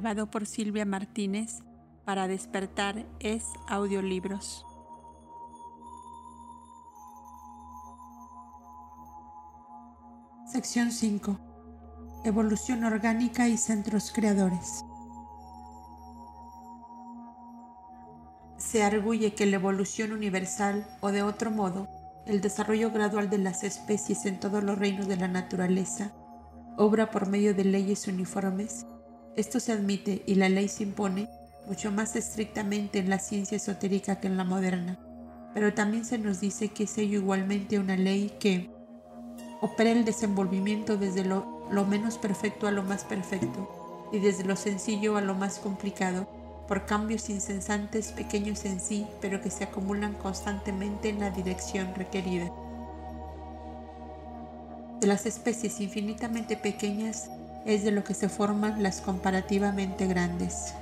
grabado por Silvia Martínez para despertar es audiolibros. Sección 5. Evolución orgánica y centros creadores. Se arguye que la evolución universal, o de otro modo, el desarrollo gradual de las especies en todos los reinos de la naturaleza, obra por medio de leyes uniformes, esto se admite y la ley se impone mucho más estrictamente en la ciencia esotérica que en la moderna, pero también se nos dice que es ello igualmente una ley que opera el desenvolvimiento desde lo, lo menos perfecto a lo más perfecto y desde lo sencillo a lo más complicado, por cambios incesantes pequeños en sí, pero que se acumulan constantemente en la dirección requerida. De las especies infinitamente pequeñas es de lo que se forman las comparativamente grandes.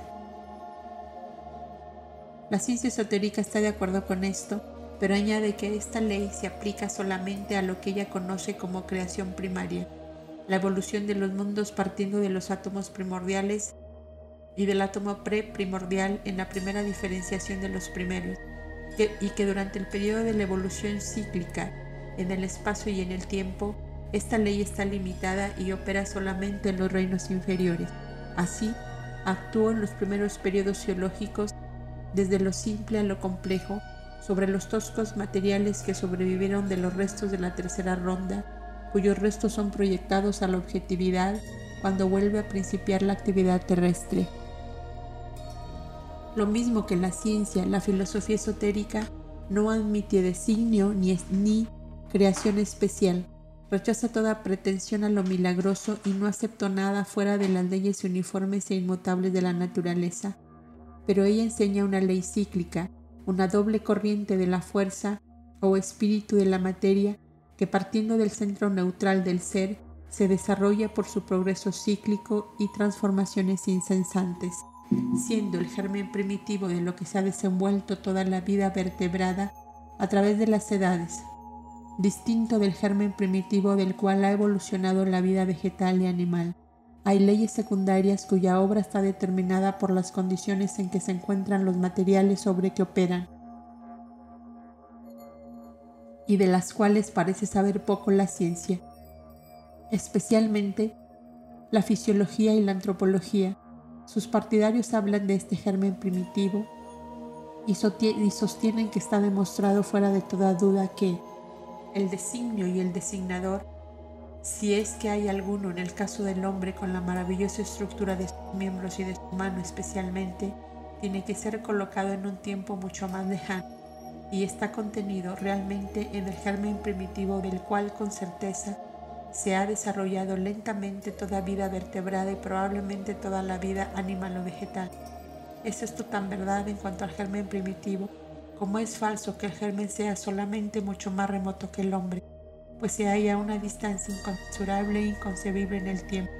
La ciencia esotérica está de acuerdo con esto, pero añade que esta ley se aplica solamente a lo que ella conoce como creación primaria, la evolución de los mundos partiendo de los átomos primordiales y del átomo preprimordial en la primera diferenciación de los primeros, y que durante el periodo de la evolución cíclica, en el espacio y en el tiempo, esta ley está limitada y opera solamente en los reinos inferiores. Así, actuó en los primeros periodos geológicos desde lo simple a lo complejo sobre los toscos materiales que sobrevivieron de los restos de la tercera ronda, cuyos restos son proyectados a la objetividad cuando vuelve a principiar la actividad terrestre. Lo mismo que la ciencia, la filosofía esotérica no admite designio ni, ni creación especial, Rechaza toda pretensión a lo milagroso y no aceptó nada fuera de las leyes uniformes e inmutables de la naturaleza. Pero ella enseña una ley cíclica, una doble corriente de la fuerza o espíritu de la materia que partiendo del centro neutral del ser se desarrolla por su progreso cíclico y transformaciones incesantes, siendo el germen primitivo de lo que se ha desenvuelto toda la vida vertebrada a través de las edades, distinto del germen primitivo del cual ha evolucionado la vida vegetal y animal. Hay leyes secundarias cuya obra está determinada por las condiciones en que se encuentran los materiales sobre que operan y de las cuales parece saber poco la ciencia, especialmente la fisiología y la antropología. Sus partidarios hablan de este germen primitivo y sostienen que está demostrado fuera de toda duda que, el designio y el designador, si es que hay alguno en el caso del hombre con la maravillosa estructura de sus miembros y de su mano especialmente, tiene que ser colocado en un tiempo mucho más lejano y está contenido realmente en el germen primitivo del cual con certeza se ha desarrollado lentamente toda vida vertebrada y probablemente toda la vida animal o vegetal. Es esto tan verdad en cuanto al germen primitivo como es falso que el germen sea solamente mucho más remoto que el hombre, pues se halla una distancia inconmensurable e inconcebible en el tiempo,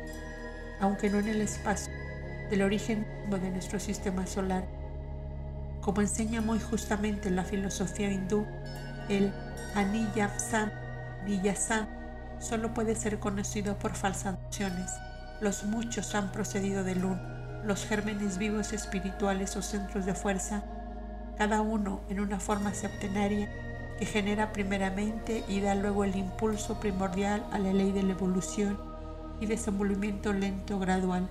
aunque no en el espacio, del origen de nuestro sistema solar. Como enseña muy justamente la filosofía hindú, el Aniyapsan, Niyasan, solo puede ser conocido por falsas nociones. Los muchos han procedido del uno, los gérmenes vivos espirituales o centros de fuerza cada uno en una forma septenaria que genera primeramente y da luego el impulso primordial a la ley de la evolución y desenvolvimiento lento gradual.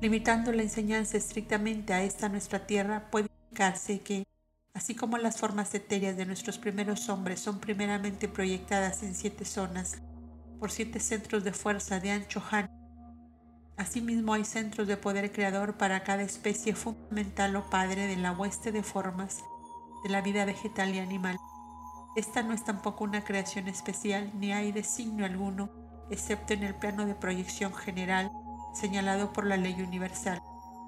Limitando la enseñanza estrictamente a esta nuestra tierra, puede indicarse que, así como las formas etéreas de nuestros primeros hombres son primeramente proyectadas en siete zonas por siete centros de fuerza de ancho Han Asimismo hay centros de poder creador para cada especie fundamental o padre de la hueste de formas de la vida vegetal y animal. Esta no es tampoco una creación especial ni hay designio alguno, excepto en el plano de proyección general señalado por la ley universal.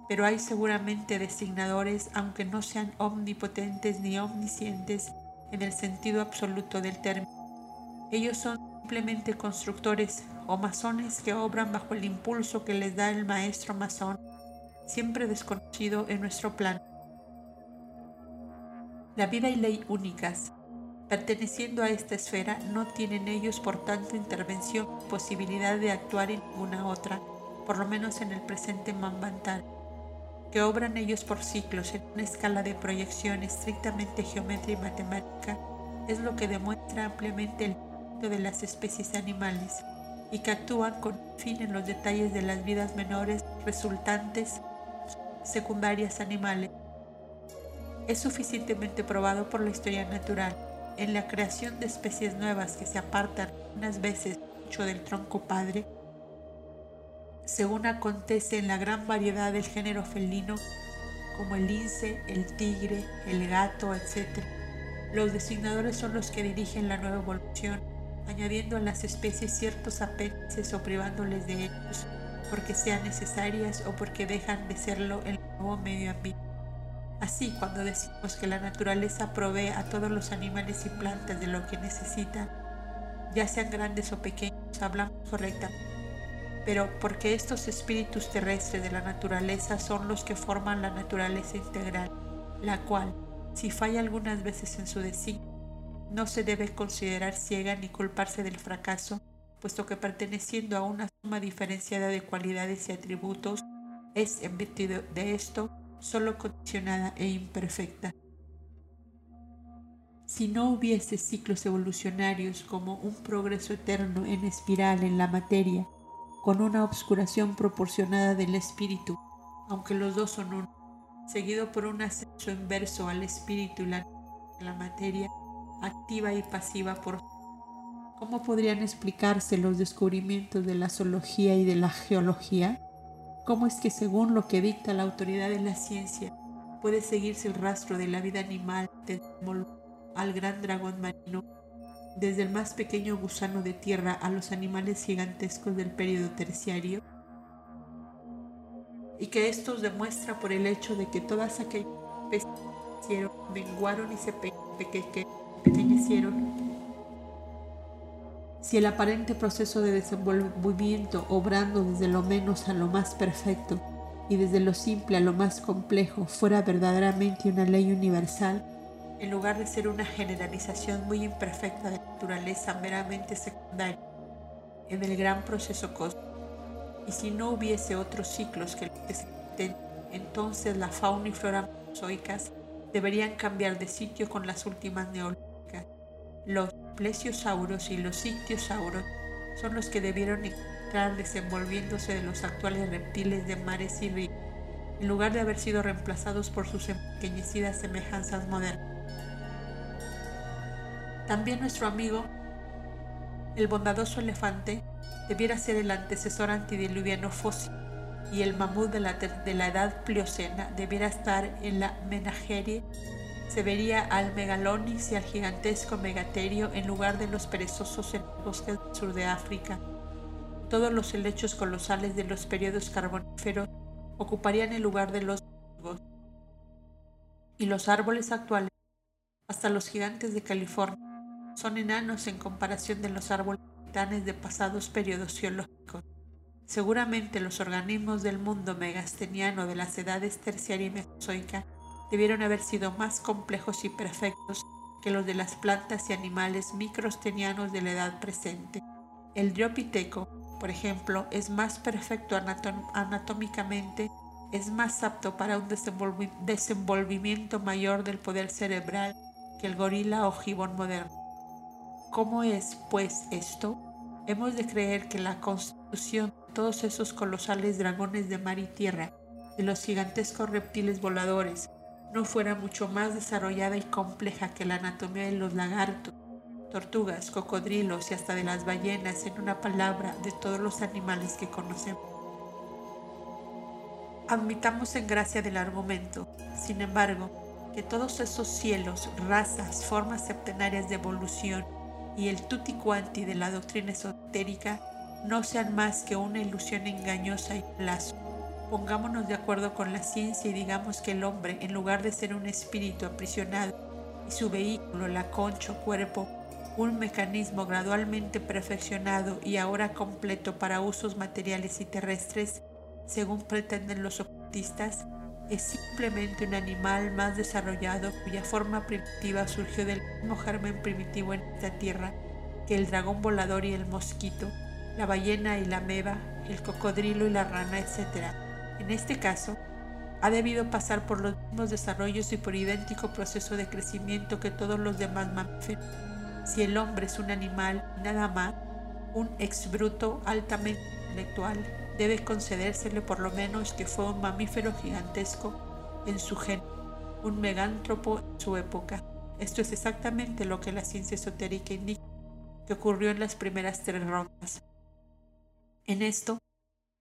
Pero hay seguramente designadores, aunque no sean omnipotentes ni omniscientes en el sentido absoluto del término. Ellos son simplemente constructores o masones que obran bajo el impulso que les da el maestro masón, siempre desconocido en nuestro plan. La vida y ley únicas, perteneciendo a esta esfera, no tienen ellos por tanto intervención, posibilidad de actuar en ninguna otra, por lo menos en el presente Mambantar, que obran ellos por ciclos en una escala de proyección estrictamente geométrica y matemática, es lo que demuestra ampliamente el de las especies animales y que actúan con fin en los detalles de las vidas menores resultantes secundarias animales. Es suficientemente probado por la historia natural en la creación de especies nuevas que se apartan unas veces mucho del tronco padre, según acontece en la gran variedad del género felino, como el lince, el tigre, el gato, etc. Los designadores son los que dirigen la nueva evolución, añadiendo a las especies ciertos apéndices o privándoles de ellos porque sean necesarias o porque dejan de serlo en el nuevo medio ambiente. Así, cuando decimos que la naturaleza provee a todos los animales y plantas de lo que necesitan, ya sean grandes o pequeños, hablamos correctamente. Pero porque estos espíritus terrestres de la naturaleza son los que forman la naturaleza integral, la cual, si falla algunas veces en su designio, no se debe considerar ciega ni culparse del fracaso, puesto que perteneciendo a una suma diferenciada de cualidades y atributos, es en virtud de esto solo condicionada e imperfecta. Si no hubiese ciclos evolucionarios como un progreso eterno en espiral en la materia, con una obscuración proporcionada del espíritu, aunque los dos son uno, seguido por un ascenso inverso al espíritu y la, la materia, activa y pasiva por ¿Cómo podrían explicarse los descubrimientos de la zoología y de la geología? ¿Cómo es que según lo que dicta la autoridad de la ciencia puede seguirse el rastro de la vida animal desde el gran dragón marino, desde el más pequeño gusano de tierra a los animales gigantescos del periodo terciario? Y que esto demuestra por el hecho de que todas aquellas especies menguaron y se si el aparente proceso de desenvolvimiento, obrando desde lo menos a lo más perfecto y desde lo simple a lo más complejo, fuera verdaderamente una ley universal, en lugar de ser una generalización muy imperfecta de naturaleza meramente secundaria en el gran proceso cósmico, y si no hubiese otros ciclos que lo entonces la fauna y flora mozoicas deberían cambiar de sitio con las últimas neolíticas. Plesiosauros y los ictiosauros son los que debieron estar desenvolviéndose de los actuales reptiles de mares y ríos, en lugar de haber sido reemplazados por sus empequeñecidas semejanzas modernas. También nuestro amigo, el bondadoso elefante, debiera ser el antecesor antidiluviano fósil y el mamut de la, de la edad pliocena debiera estar en la menagerie se vería al megalonix y al gigantesco megaterio en lugar de los perezosos en los bosques del sur de África. Todos los helechos colosales de los periodos carboníferos ocuparían el lugar de los y los árboles actuales, hasta los gigantes de California, son enanos en comparación de los árboles titanes de pasados periodos geológicos. Seguramente los organismos del mundo megasteniano de las edades terciaria y mesozoica debieron haber sido más complejos y perfectos que los de las plantas y animales microstenianos de la edad presente. El diopiteco, por ejemplo, es más perfecto anatómicamente, es más apto para un desenvolvimiento mayor del poder cerebral que el gorila o gibón moderno. ¿Cómo es, pues, esto? Hemos de creer que la constitución de todos esos colosales dragones de mar y tierra, de los gigantescos reptiles voladores, no fuera mucho más desarrollada y compleja que la anatomía de los lagartos, tortugas, cocodrilos y hasta de las ballenas, en una palabra, de todos los animales que conocemos. Admitamos en gracia del argumento, sin embargo, que todos esos cielos, razas, formas septenarias de evolución y el tutti quanti de la doctrina esotérica no sean más que una ilusión engañosa y plazo Pongámonos de acuerdo con la ciencia y digamos que el hombre, en lugar de ser un espíritu aprisionado y su vehículo, la concha cuerpo, un mecanismo gradualmente perfeccionado y ahora completo para usos materiales y terrestres, según pretenden los ocultistas, es simplemente un animal más desarrollado cuya forma primitiva surgió del mismo germen primitivo en esta tierra que el dragón volador y el mosquito, la ballena y la meba, el cocodrilo y la rana, etc. En este caso, ha debido pasar por los mismos desarrollos y por idéntico proceso de crecimiento que todos los demás mamíferos. Si el hombre es un animal nada más, un exbruto altamente intelectual, debe concedérsele por lo menos que fue un mamífero gigantesco en su gen, un megántropo en su época. Esto es exactamente lo que la ciencia esotérica indica que ocurrió en las primeras tres rondas. En esto,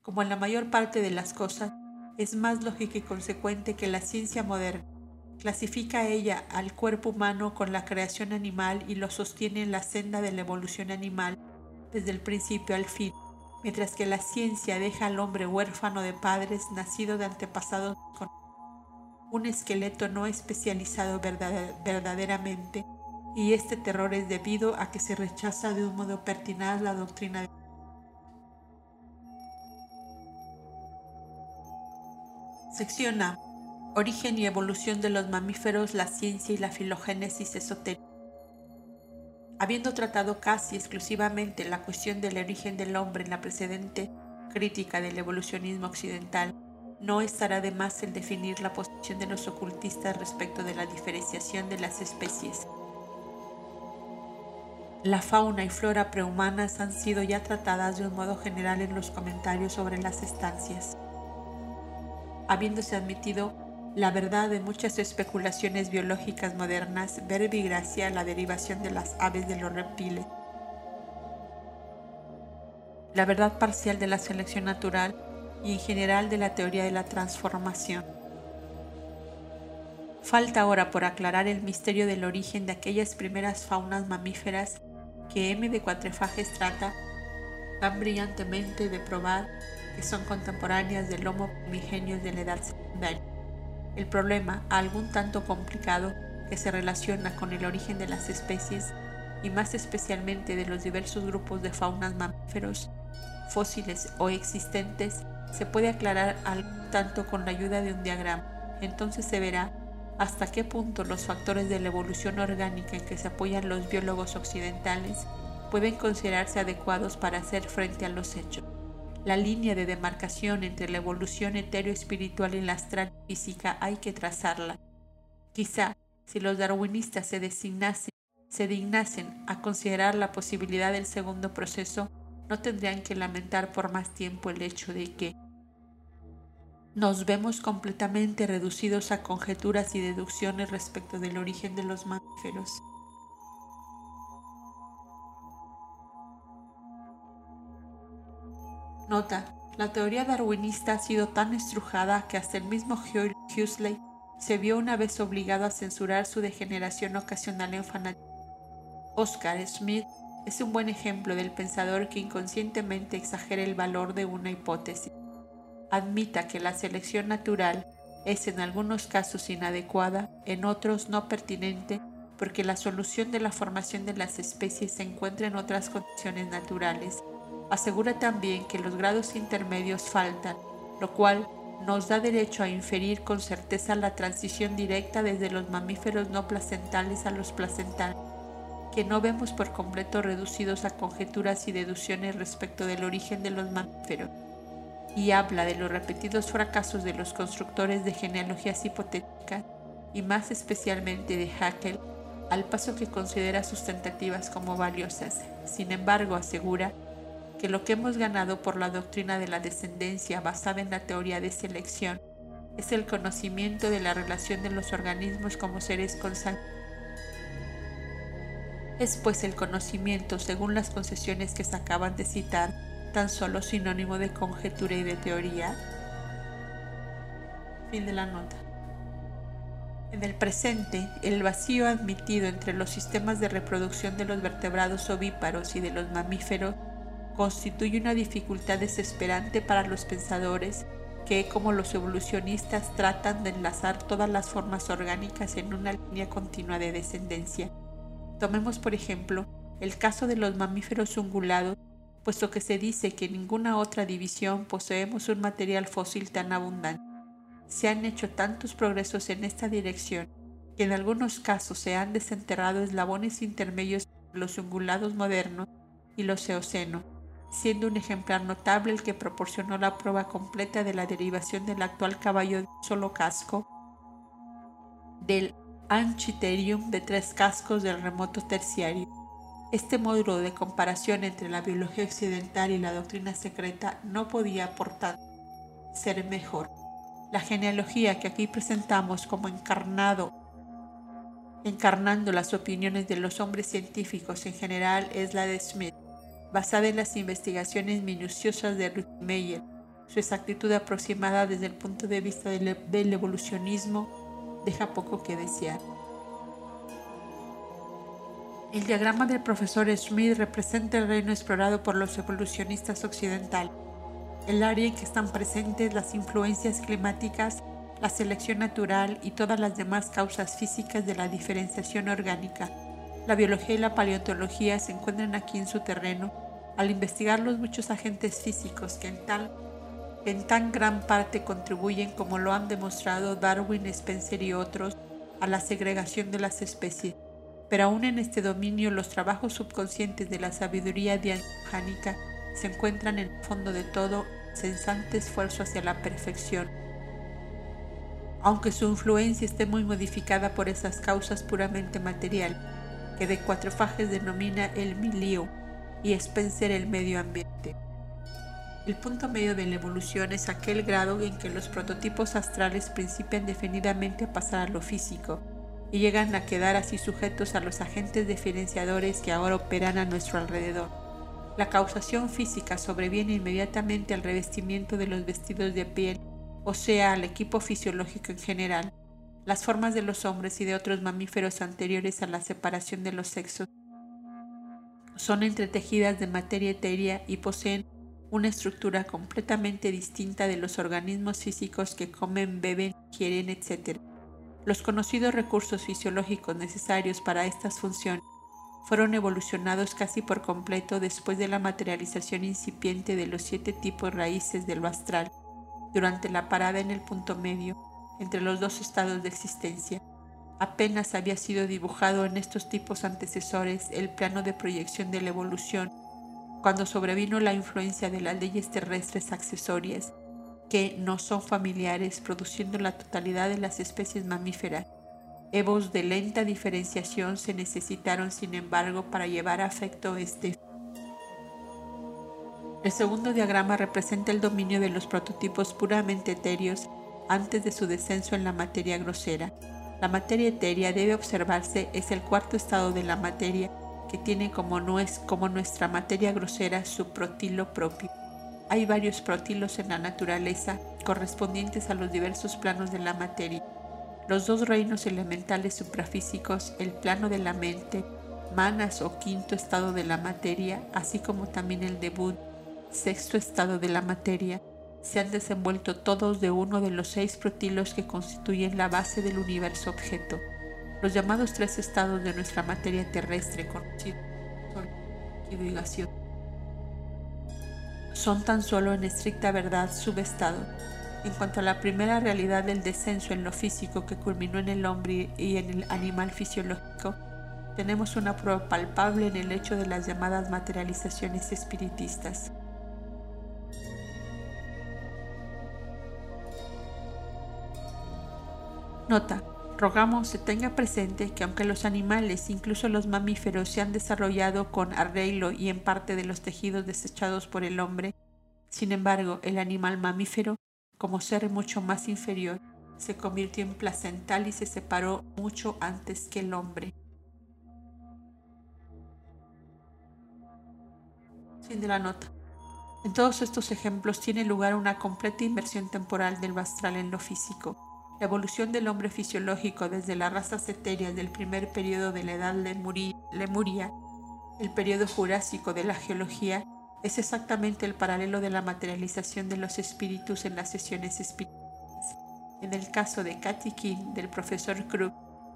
como en la mayor parte de las cosas, es más lógico y consecuente que la ciencia moderna. Clasifica ella al cuerpo humano con la creación animal y lo sostiene en la senda de la evolución animal desde el principio al fin, mientras que la ciencia deja al hombre huérfano de padres nacido de antepasados con un esqueleto no especializado verdaderamente, y este terror es debido a que se rechaza de un modo pertinaz la doctrina de Sección A. Origen y evolución de los mamíferos, la ciencia y la filogénesis esotérica. Habiendo tratado casi exclusivamente la cuestión del origen del hombre en la precedente crítica del evolucionismo occidental, no estará de más el definir la posición de los ocultistas respecto de la diferenciación de las especies. La fauna y flora prehumanas han sido ya tratadas de un modo general en los comentarios sobre las estancias habiéndose admitido la verdad de muchas especulaciones biológicas modernas, gracia la derivación de las aves de los reptiles, la verdad parcial de la selección natural y en general de la teoría de la transformación. Falta ahora por aclarar el misterio del origen de aquellas primeras faunas mamíferas que M. de Cuatrefages trata tan brillantemente de probar son contemporáneas del Homo primigenius de la edad secundaria. El problema, algún tanto complicado, que se relaciona con el origen de las especies y más especialmente de los diversos grupos de faunas mamíferos, fósiles o existentes, se puede aclarar algún tanto con la ayuda de un diagrama. Entonces se verá hasta qué punto los factores de la evolución orgánica en que se apoyan los biólogos occidentales pueden considerarse adecuados para hacer frente a los hechos. La línea de demarcación entre la evolución etéreo-espiritual y la astral física hay que trazarla. Quizá, si los darwinistas se, designasen, se dignasen a considerar la posibilidad del segundo proceso, no tendrían que lamentar por más tiempo el hecho de que nos vemos completamente reducidos a conjeturas y deducciones respecto del origen de los mamíferos. Nota, la teoría darwinista ha sido tan estrujada que hasta el mismo Huxley se vio una vez obligado a censurar su degeneración ocasional en fanatismo. Oscar Smith es un buen ejemplo del pensador que inconscientemente exagera el valor de una hipótesis. Admita que la selección natural es en algunos casos inadecuada, en otros no pertinente, porque la solución de la formación de las especies se encuentra en otras condiciones naturales asegura también que los grados intermedios faltan, lo cual nos da derecho a inferir con certeza la transición directa desde los mamíferos no placentales a los placentales, que no vemos por completo reducidos a conjeturas y deducciones respecto del origen de los mamíferos, y habla de los repetidos fracasos de los constructores de genealogías hipotéticas y más especialmente de Haeckel, al paso que considera sus tentativas como valiosas. Sin embargo, asegura que lo que hemos ganado por la doctrina de la descendencia basada en la teoría de selección es el conocimiento de la relación de los organismos como seres consanguíneos. Es pues el conocimiento, según las concesiones que se acaban de citar, tan solo sinónimo de conjetura y de teoría. Fin de la nota. En el presente, el vacío admitido entre los sistemas de reproducción de los vertebrados ovíparos y de los mamíferos constituye una dificultad desesperante para los pensadores que, como los evolucionistas, tratan de enlazar todas las formas orgánicas en una línea continua de descendencia. Tomemos, por ejemplo, el caso de los mamíferos ungulados, puesto que se dice que en ninguna otra división poseemos un material fósil tan abundante. Se han hecho tantos progresos en esta dirección que en algunos casos se han desenterrado eslabones intermedios entre los ungulados modernos y los eocenos siendo un ejemplar notable el que proporcionó la prueba completa de la derivación del actual caballo de solo casco del Anchiterium de tres cascos del remoto terciario. Este módulo de comparación entre la biología occidental y la doctrina secreta no podía aportar ser mejor. La genealogía que aquí presentamos como encarnado encarnando las opiniones de los hombres científicos en general es la de Smith, basada en las investigaciones minuciosas de Ruth Meyer. Su exactitud aproximada desde el punto de vista del, del evolucionismo deja poco que desear. El diagrama del profesor Smith representa el reino explorado por los evolucionistas occidentales, el área en que están presentes las influencias climáticas la selección natural y todas las demás causas físicas de la diferenciación orgánica. La biología y la paleontología se encuentran aquí en su terreno al investigar los muchos agentes físicos que en, tal, en tan gran parte contribuyen, como lo han demostrado Darwin, Spencer y otros, a la segregación de las especies. Pero aún en este dominio los trabajos subconscientes de la sabiduría dianánica se encuentran en el fondo de todo, sensante esfuerzo hacia la perfección aunque su influencia esté muy modificada por esas causas puramente material, que de cuatro fajes denomina el milieu y Spencer el medio ambiente. El punto medio de la evolución es aquel grado en que los prototipos astrales principian definidamente a pasar a lo físico y llegan a quedar así sujetos a los agentes diferenciadores que ahora operan a nuestro alrededor. La causación física sobreviene inmediatamente al revestimiento de los vestidos de piel o sea al equipo fisiológico en general, las formas de los hombres y de otros mamíferos anteriores a la separación de los sexos son entretejidas de materia etérea y poseen una estructura completamente distinta de los organismos físicos que comen, beben, quieren, etc. Los conocidos recursos fisiológicos necesarios para estas funciones fueron evolucionados casi por completo después de la materialización incipiente de los siete tipos raíces de lo astral durante la parada en el punto medio entre los dos estados de existencia. Apenas había sido dibujado en estos tipos antecesores el plano de proyección de la evolución, cuando sobrevino la influencia de las leyes terrestres accesorias, que no son familiares, produciendo la totalidad de las especies mamíferas. Evos de lenta diferenciación se necesitaron, sin embargo, para llevar a efecto este el segundo diagrama representa el dominio de los prototipos puramente etéreos antes de su descenso en la materia grosera. La materia etérea debe observarse es el cuarto estado de la materia que tiene como, como nuestra materia grosera su protilo propio. Hay varios protilos en la naturaleza correspondientes a los diversos planos de la materia. Los dos reinos elementales suprafísicos, el plano de la mente, manas o quinto estado de la materia, así como también el debut sexto estado de la materia, se han desenvuelto todos de uno de los seis protilos que constituyen la base del universo objeto, los llamados tres estados de nuestra materia terrestre conocidos son tan solo en estricta verdad subestados. En cuanto a la primera realidad del descenso en lo físico que culminó en el hombre y en el animal fisiológico, tenemos una prueba palpable en el hecho de las llamadas materializaciones espiritistas. Nota. Rogamos se tenga presente que aunque los animales, incluso los mamíferos, se han desarrollado con arreglo y en parte de los tejidos desechados por el hombre, sin embargo, el animal mamífero, como ser mucho más inferior, se convirtió en placental y se separó mucho antes que el hombre. Fin de la nota. En todos estos ejemplos tiene lugar una completa inversión temporal del astral en lo físico la evolución del hombre fisiológico desde las razas etéreas del primer periodo de la edad lemuria, el periodo jurásico de la geología, es exactamente el paralelo de la materialización de los espíritus en las sesiones espirituales. En el caso de Cathy King del profesor Krug,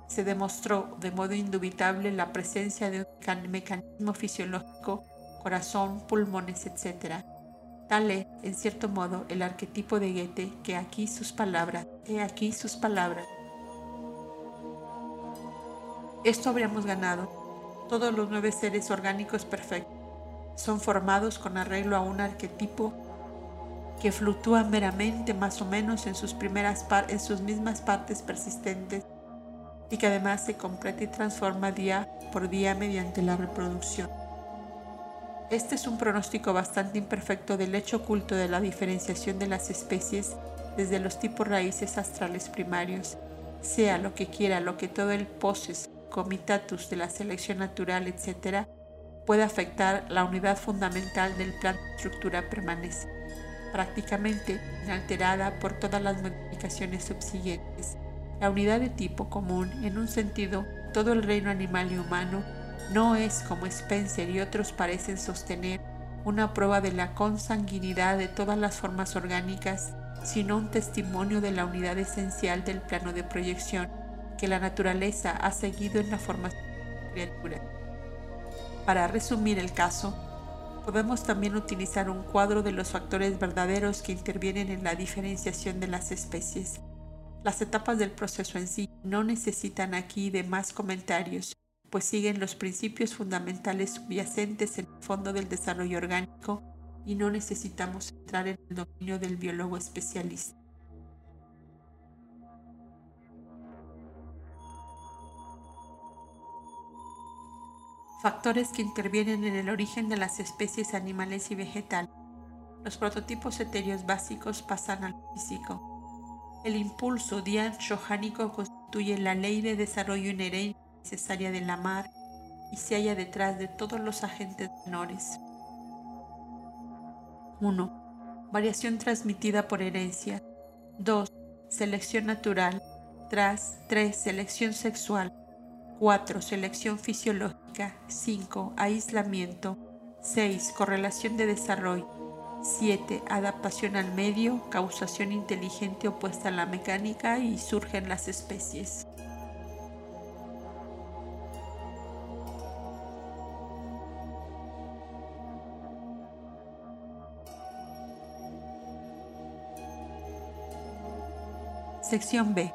se demostró de modo indubitable la presencia de un mecanismo fisiológico, corazón, pulmones, etc., Tal en cierto modo, el arquetipo de Goethe, que aquí sus palabras, he aquí sus palabras. Esto habríamos ganado, todos los nueve seres orgánicos perfectos, son formados con arreglo a un arquetipo que fluctúa meramente más o menos en sus, primeras en sus mismas partes persistentes y que además se completa y transforma día por día mediante la reproducción. Este es un pronóstico bastante imperfecto del hecho oculto de la diferenciación de las especies desde los tipos raíces astrales primarios, sea lo que quiera, lo que todo el poses, comitatus de la selección natural, etc., puede afectar la unidad fundamental del plan de estructura permanece, prácticamente inalterada por todas las modificaciones subsiguientes. La unidad de tipo común, en un sentido, todo el reino animal y humano, no es, como Spencer y otros parecen sostener, una prueba de la consanguinidad de todas las formas orgánicas, sino un testimonio de la unidad esencial del plano de proyección que la naturaleza ha seguido en la formación de la criatura. Para resumir el caso, podemos también utilizar un cuadro de los factores verdaderos que intervienen en la diferenciación de las especies. Las etapas del proceso en sí no necesitan aquí de más comentarios, pues siguen los principios fundamentales subyacentes en el fondo del desarrollo orgánico y no necesitamos entrar en el dominio del biólogo especialista. Factores que intervienen en el origen de las especies animales y vegetales. Los prototipos etéreos básicos pasan al físico. El impulso dian-shohánico constituye la ley de desarrollo inherente necesaria de la mar y se halla detrás de todos los agentes menores. 1. Variación transmitida por herencia. 2. Selección natural. 3. Selección sexual. 4. Selección fisiológica. 5. Aislamiento. 6. Correlación de desarrollo. 7. Adaptación al medio, causación inteligente opuesta a la mecánica y surgen las especies. Sección B.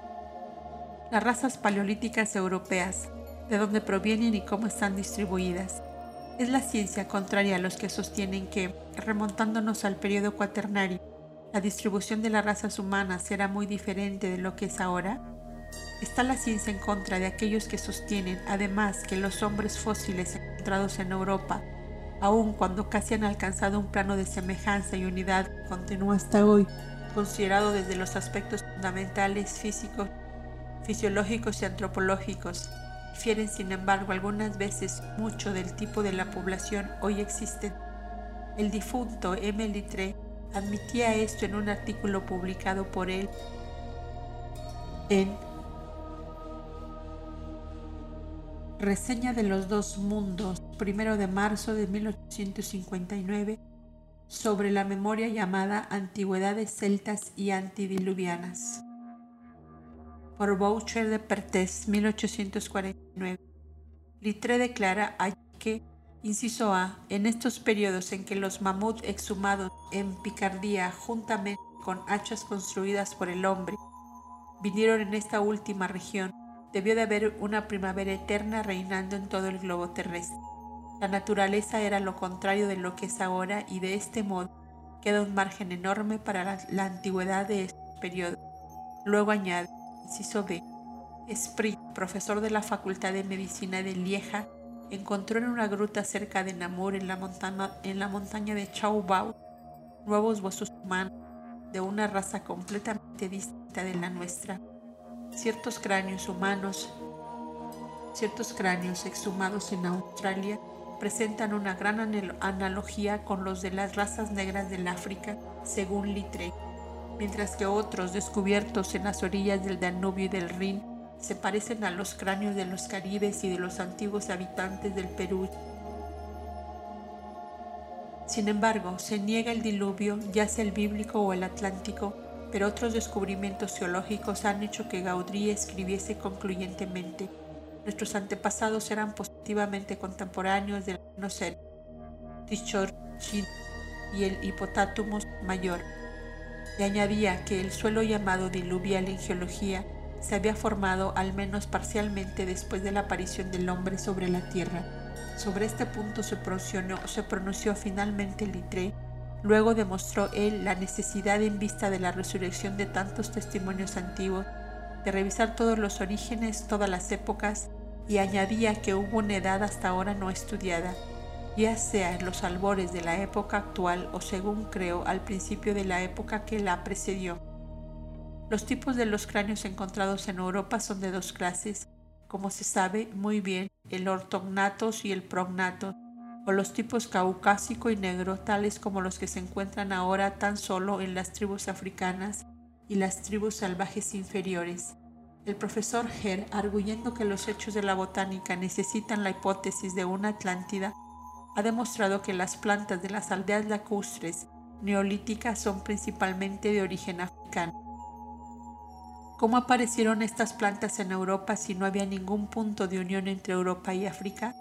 Las razas paleolíticas europeas de dónde provienen y cómo están distribuidas. Es la ciencia contraria a los que sostienen que, remontándonos al periodo cuaternario, la distribución de las razas humanas era muy diferente de lo que es ahora. Está la ciencia en contra de aquellos que sostienen, además, que los hombres fósiles encontrados en Europa, aun cuando casi han alcanzado un plano de semejanza y unidad continúa hasta hoy, considerado desde los aspectos fundamentales físicos, fisiológicos y antropológicos, difieren sin embargo algunas veces mucho del tipo de la población hoy existente. El difunto M. Littré admitía esto en un artículo publicado por él en Reseña de los dos mundos, primero de marzo de 1859, sobre la memoria llamada Antigüedades celtas y antidiluvianas por Boucher de Pertés, 1849. Littré declara que, inciso A, en estos periodos en que los mamut exhumados en Picardía, juntamente con hachas construidas por el hombre, vinieron en esta última región, debió de haber una primavera eterna reinando en todo el globo terrestre. La naturaleza era lo contrario de lo que es ahora y de este modo queda un margen enorme para la, antigüedad de estos periodos. Luego añade, Inciso B. Sprit, profesor de la Facultad de Medicina de Lieja, encontró en una gruta cerca de Namur, en la, montaña, en la montaña de Chaubau, nuevos huesos humanos de una raza completamente distinta de la nuestra. Ciertos cráneos humanos, ciertos cráneos exhumados en Australia presentan una gran analogía con los de las razas negras del África, según Littre mientras que otros descubiertos en las orillas del Danubio y del Rin se parecen a los cráneos de los caribes y de los antiguos habitantes del Perú. Sin embargo, se niega el diluvio, ya sea el bíblico o el atlántico, pero otros descubrimientos geológicos han hecho que Gaudry escribiese concluyentemente. Nuestros antepasados eran positivamente contemporáneos del Tichorchin y el Hippotamus mayor y añadía que el suelo llamado diluvial en geología se había formado al menos parcialmente después de la aparición del hombre sobre la Tierra. Sobre este punto se pronunció, se pronunció finalmente Littré. Luego demostró él la necesidad en vista de la resurrección de tantos testimonios antiguos de revisar todos los orígenes, todas las épocas, y añadía que hubo una edad hasta ahora no estudiada, ya sea en los albores de la época actual o según creo al principio de la época que la precedió. Los tipos de los cráneos encontrados en Europa son de dos clases, como se sabe muy bien, el ortognatos y el prognatos, o los tipos caucásico y negro, tales como los que se encuentran ahora tan solo en las tribus africanas y las tribus salvajes inferiores. El profesor Herr, arguyendo que los hechos de la botánica necesitan la hipótesis de una Atlántida, ha demostrado que las plantas de las aldeas lacustres neolíticas son principalmente de origen africano. ¿Cómo aparecieron estas plantas en Europa si no había ningún punto de unión entre Europa y África?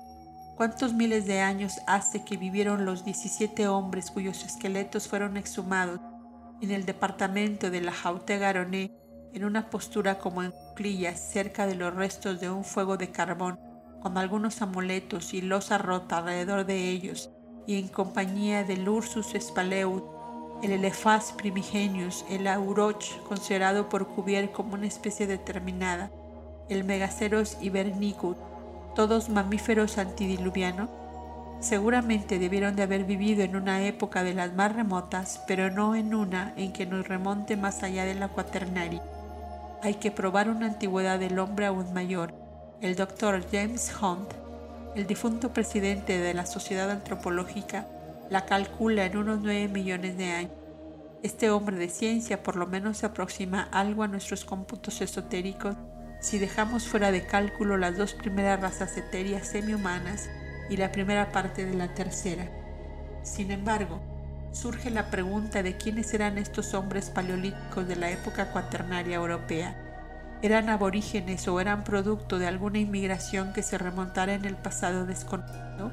¿Cuántos miles de años hace que vivieron los 17 hombres cuyos esqueletos fueron exhumados en el departamento de la Haute-Garonne en una postura como en cerca de los restos de un fuego de carbón, con algunos amuletos y losa rota alrededor de ellos, y en compañía del Ursus spaleus, el Elephas primigenius, el Auroch, considerado por Cuvier como una especie determinada, el Megaceros hibernicus, todos mamíferos antidiluvianos, seguramente debieron de haber vivido en una época de las más remotas, pero no en una en que nos remonte más allá de la cuaternaria. Hay que probar una antigüedad del hombre aún mayor. El doctor James Hunt, el difunto presidente de la Sociedad Antropológica, la calcula en unos 9 millones de años. Este hombre de ciencia por lo menos se aproxima algo a nuestros cómputos esotéricos si dejamos fuera de cálculo las dos primeras razas etéreas semi-humanas y la primera parte de la tercera. Sin embargo, surge la pregunta de quiénes eran estos hombres paleolíticos de la época cuaternaria europea. ¿Eran aborígenes o eran producto de alguna inmigración que se remontara en el pasado desconocido?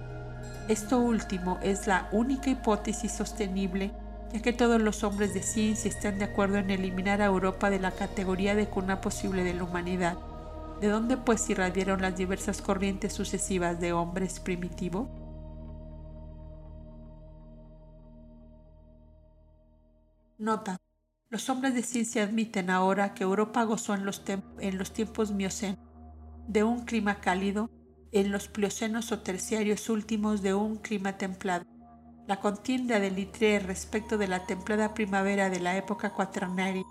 Esto último es la única hipótesis sostenible, ya que todos los hombres de ciencia están de acuerdo en eliminar a Europa de la categoría de cuna posible de la humanidad. ¿De dónde pues irradiaron las diversas corrientes sucesivas de hombres primitivos? Nota. Los hombres de ciencia admiten ahora que Europa gozó en los, tiempos mioceno de un clima cálido en los pliocenos o terciarios últimos de un clima templado. La contienda de Littré respecto de la templada primavera de la época cuaternaria,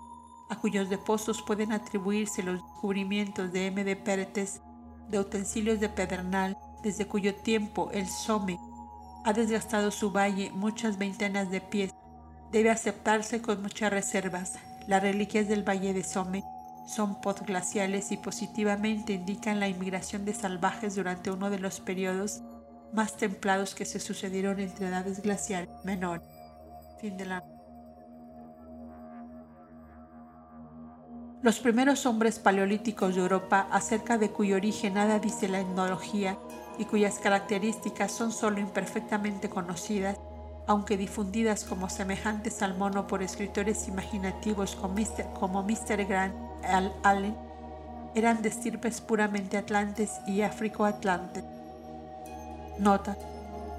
a cuyos depósitos pueden atribuirse los descubrimientos de M. de Pertes de utensilios de pedernal, desde cuyo tiempo el Somme ha desgastado su valle muchas veintenas de pies, debe aceptarse con muchas reservas. Las reliquias del valle de Somme son podglaciales y positivamente indican la inmigración de salvajes durante uno de los periodos más templados que se sucedieron entre edades de la Los primeros hombres paleolíticos de Europa, acerca de cuyo origen nada dice la etnología y cuyas características son sólo imperfectamente conocidas, aunque difundidas como semejantes al mono por escritores imaginativos como Mr. Grant Allen, eran de estirpes puramente atlantes y africo-atlantes. Nota.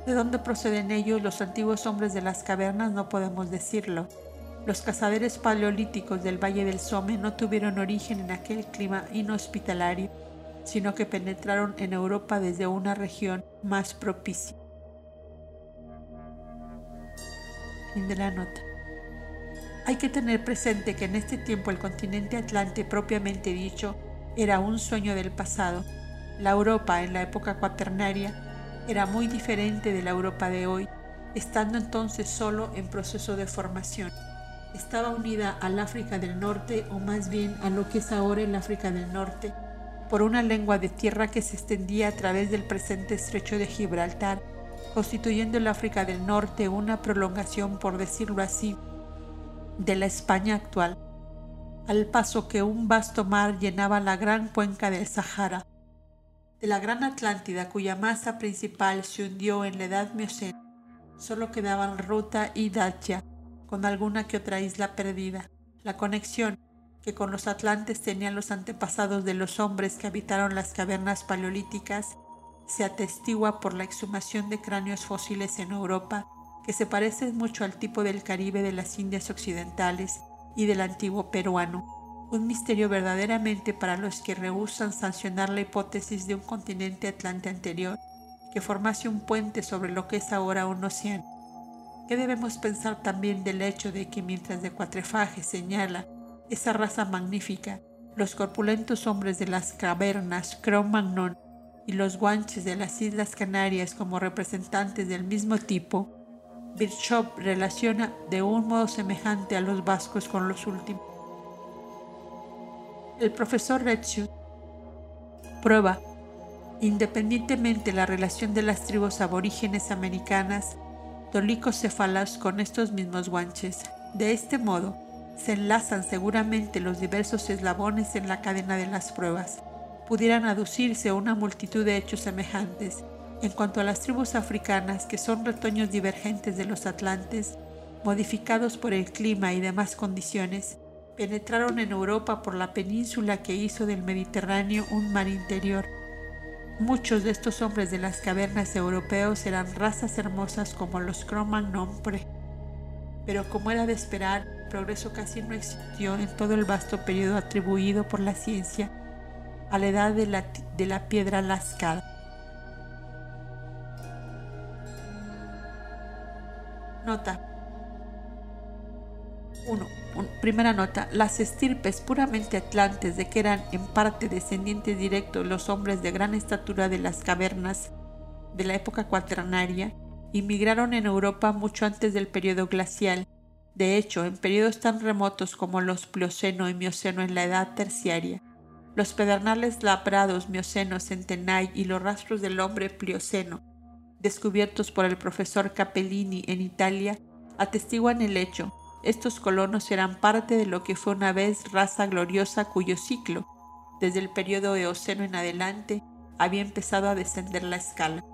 ¿De dónde proceden ellos los antiguos hombres de las cavernas? No podemos decirlo. Los cazadores paleolíticos del Valle del Somme no tuvieron origen en aquel clima inhospitalario, sino que penetraron en Europa desde una región más propicia. Fin de la nota. Hay que tener presente que en este tiempo el continente atlante propiamente dicho era un sueño del pasado. La Europa en la época cuaternaria era muy diferente de la Europa de hoy, estando entonces solo en proceso de formación. Estaba unida al África del Norte, o más bien a lo que es ahora el África del Norte, por una lengua de tierra que se extendía a través del presente estrecho de Gibraltar, constituyendo el África del Norte una prolongación, por decirlo así, de la España actual, al paso que un vasto mar llenaba la gran cuenca del Sahara. De la gran Atlántida, cuya masa principal se hundió en la edad miocena, solo quedaban Ruta y Dacia, con alguna que otra isla perdida. La conexión que con los atlantes tenían los antepasados de los hombres que habitaron las cavernas paleolíticas se atestigua por la exhumación de cráneos fósiles en Europa que se parecen mucho al tipo del Caribe de las Indias Occidentales y del antiguo peruano, un misterio verdaderamente para los que rehusan sancionar la hipótesis de un continente atlante anterior que formase un puente sobre lo que es ahora un océano. ¿Qué debemos pensar también del hecho de que mientras de Cuatrefaje señala esa raza magnífica, los corpulentos hombres de las cavernas Cro-Magnon y los guanches de las Islas Canarias como representantes del mismo tipo, Bishop relaciona de un modo semejante a los vascos con los últimos. El profesor Retzio prueba, independientemente la relación de las tribus aborígenes americanas, tolicocéfalas con estos mismos guanches. De este modo, se enlazan seguramente los diversos eslabones en la cadena de las pruebas. Pudieran aducirse una multitud de hechos semejantes. En cuanto a las tribus africanas, que son retoños divergentes de los atlantes, modificados por el clima y demás condiciones, penetraron en Europa por la península que hizo del Mediterráneo un mar interior. Muchos de estos hombres de las cavernas europeos eran razas hermosas como los Cro-Magnon, pero como era de esperar, progreso casi no existió en todo el vasto periodo atribuido por la ciencia a la edad de la, de la piedra lascada. Nota. 1. Primera nota. Las estirpes puramente atlantes de que eran en parte descendientes directos los hombres de gran estatura de las cavernas de la época cuaternaria, inmigraron en Europa mucho antes del periodo glacial de hecho, en periodos tan remotos como los Plioceno y Mioceno en la edad terciaria, los pedernales labrados Mioceno, Centenay y los rastros del hombre Plioceno, descubiertos por el profesor Capellini en Italia, atestiguan el hecho. Estos colonos eran parte de lo que fue una vez raza gloriosa cuyo ciclo, desde el periodo Eoceno en adelante, había empezado a descender la escala.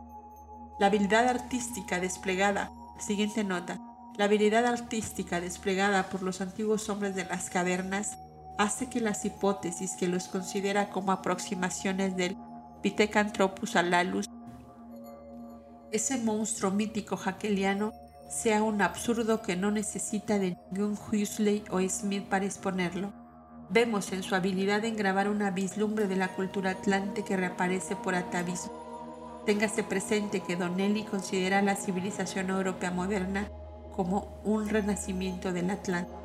La habilidad artística desplegada, siguiente nota, la habilidad artística desplegada por los antiguos hombres de las cavernas hace que las hipótesis que los considera como aproximaciones del Pithecanthropus alalus, ese monstruo mítico jaqueliano, sea un absurdo que no necesita de ningún Huxley o Smith para exponerlo. Vemos en su habilidad en grabar una vislumbre de la cultura atlante que reaparece por atavismo. Téngase presente que Donnelly considera la civilización europea moderna como un renacimiento del Atlántico.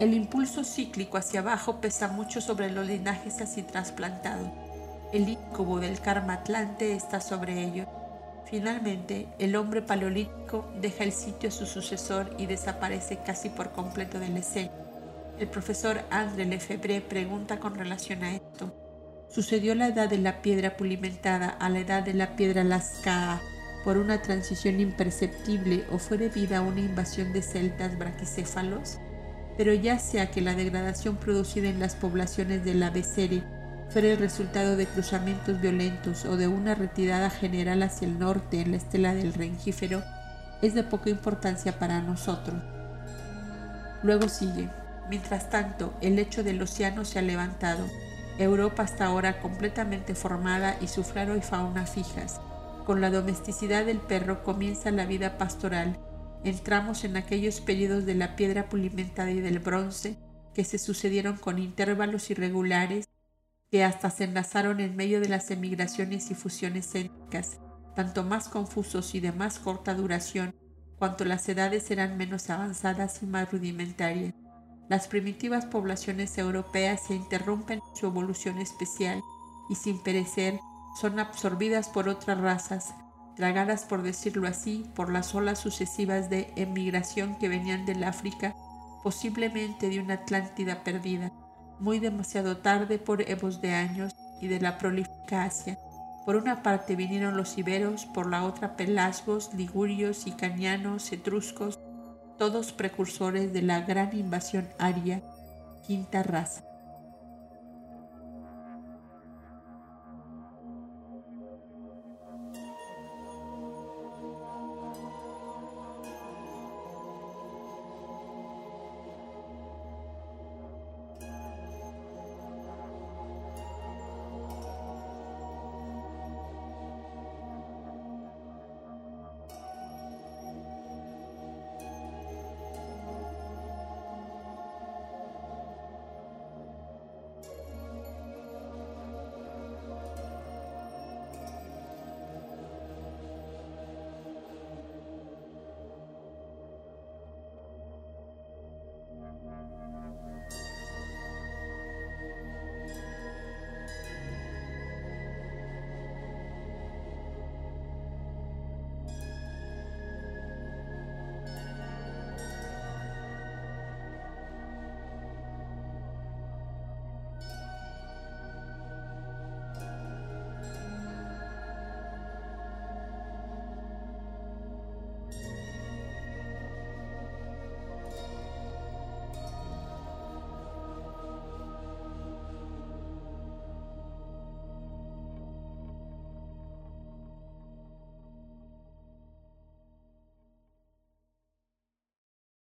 El impulso cíclico hacia abajo pesa mucho sobre los linajes así trasplantados. El incubo del karma atlante está sobre ello. Finalmente, el hombre paleolítico deja el sitio a su sucesor y desaparece casi por completo de la escena. El profesor André Lefebvre pregunta con relación a esto. Sucedió la edad de la piedra pulimentada a la edad de la piedra lascaa por una transición imperceptible o fue debida a una invasión de celtas braquicéfalos, pero ya sea que la degradación producida en las poblaciones de la Becere fuera el resultado de cruzamientos violentos o de una retirada general hacia el norte en la estela del Rengífero, es de poca importancia para nosotros. Luego sigue. Mientras tanto, el lecho del océano se ha levantado Europa hasta ahora completamente formada y su flora y fauna fijas. Con la domesticidad del perro comienza la vida pastoral. Entramos en aquellos periodos de la piedra pulimentada y del bronce que se sucedieron con intervalos irregulares que hasta se enlazaron en medio de las emigraciones y fusiones étnicas, tanto más confusos y de más corta duración, cuanto las edades eran menos avanzadas y más rudimentarias. Las primitivas poblaciones europeas se interrumpen en su evolución especial y sin perecer son absorbidas por otras razas, tragadas por decirlo así por las olas sucesivas de emigración que venían del África, posiblemente de una Atlántida perdida, muy demasiado tarde por evos de años y de la prolífica Asia. Por una parte vinieron los iberos, por la otra pelasgos, ligurios, icanianos, etruscos, todos precursores de la gran invasión aria, quinta raza.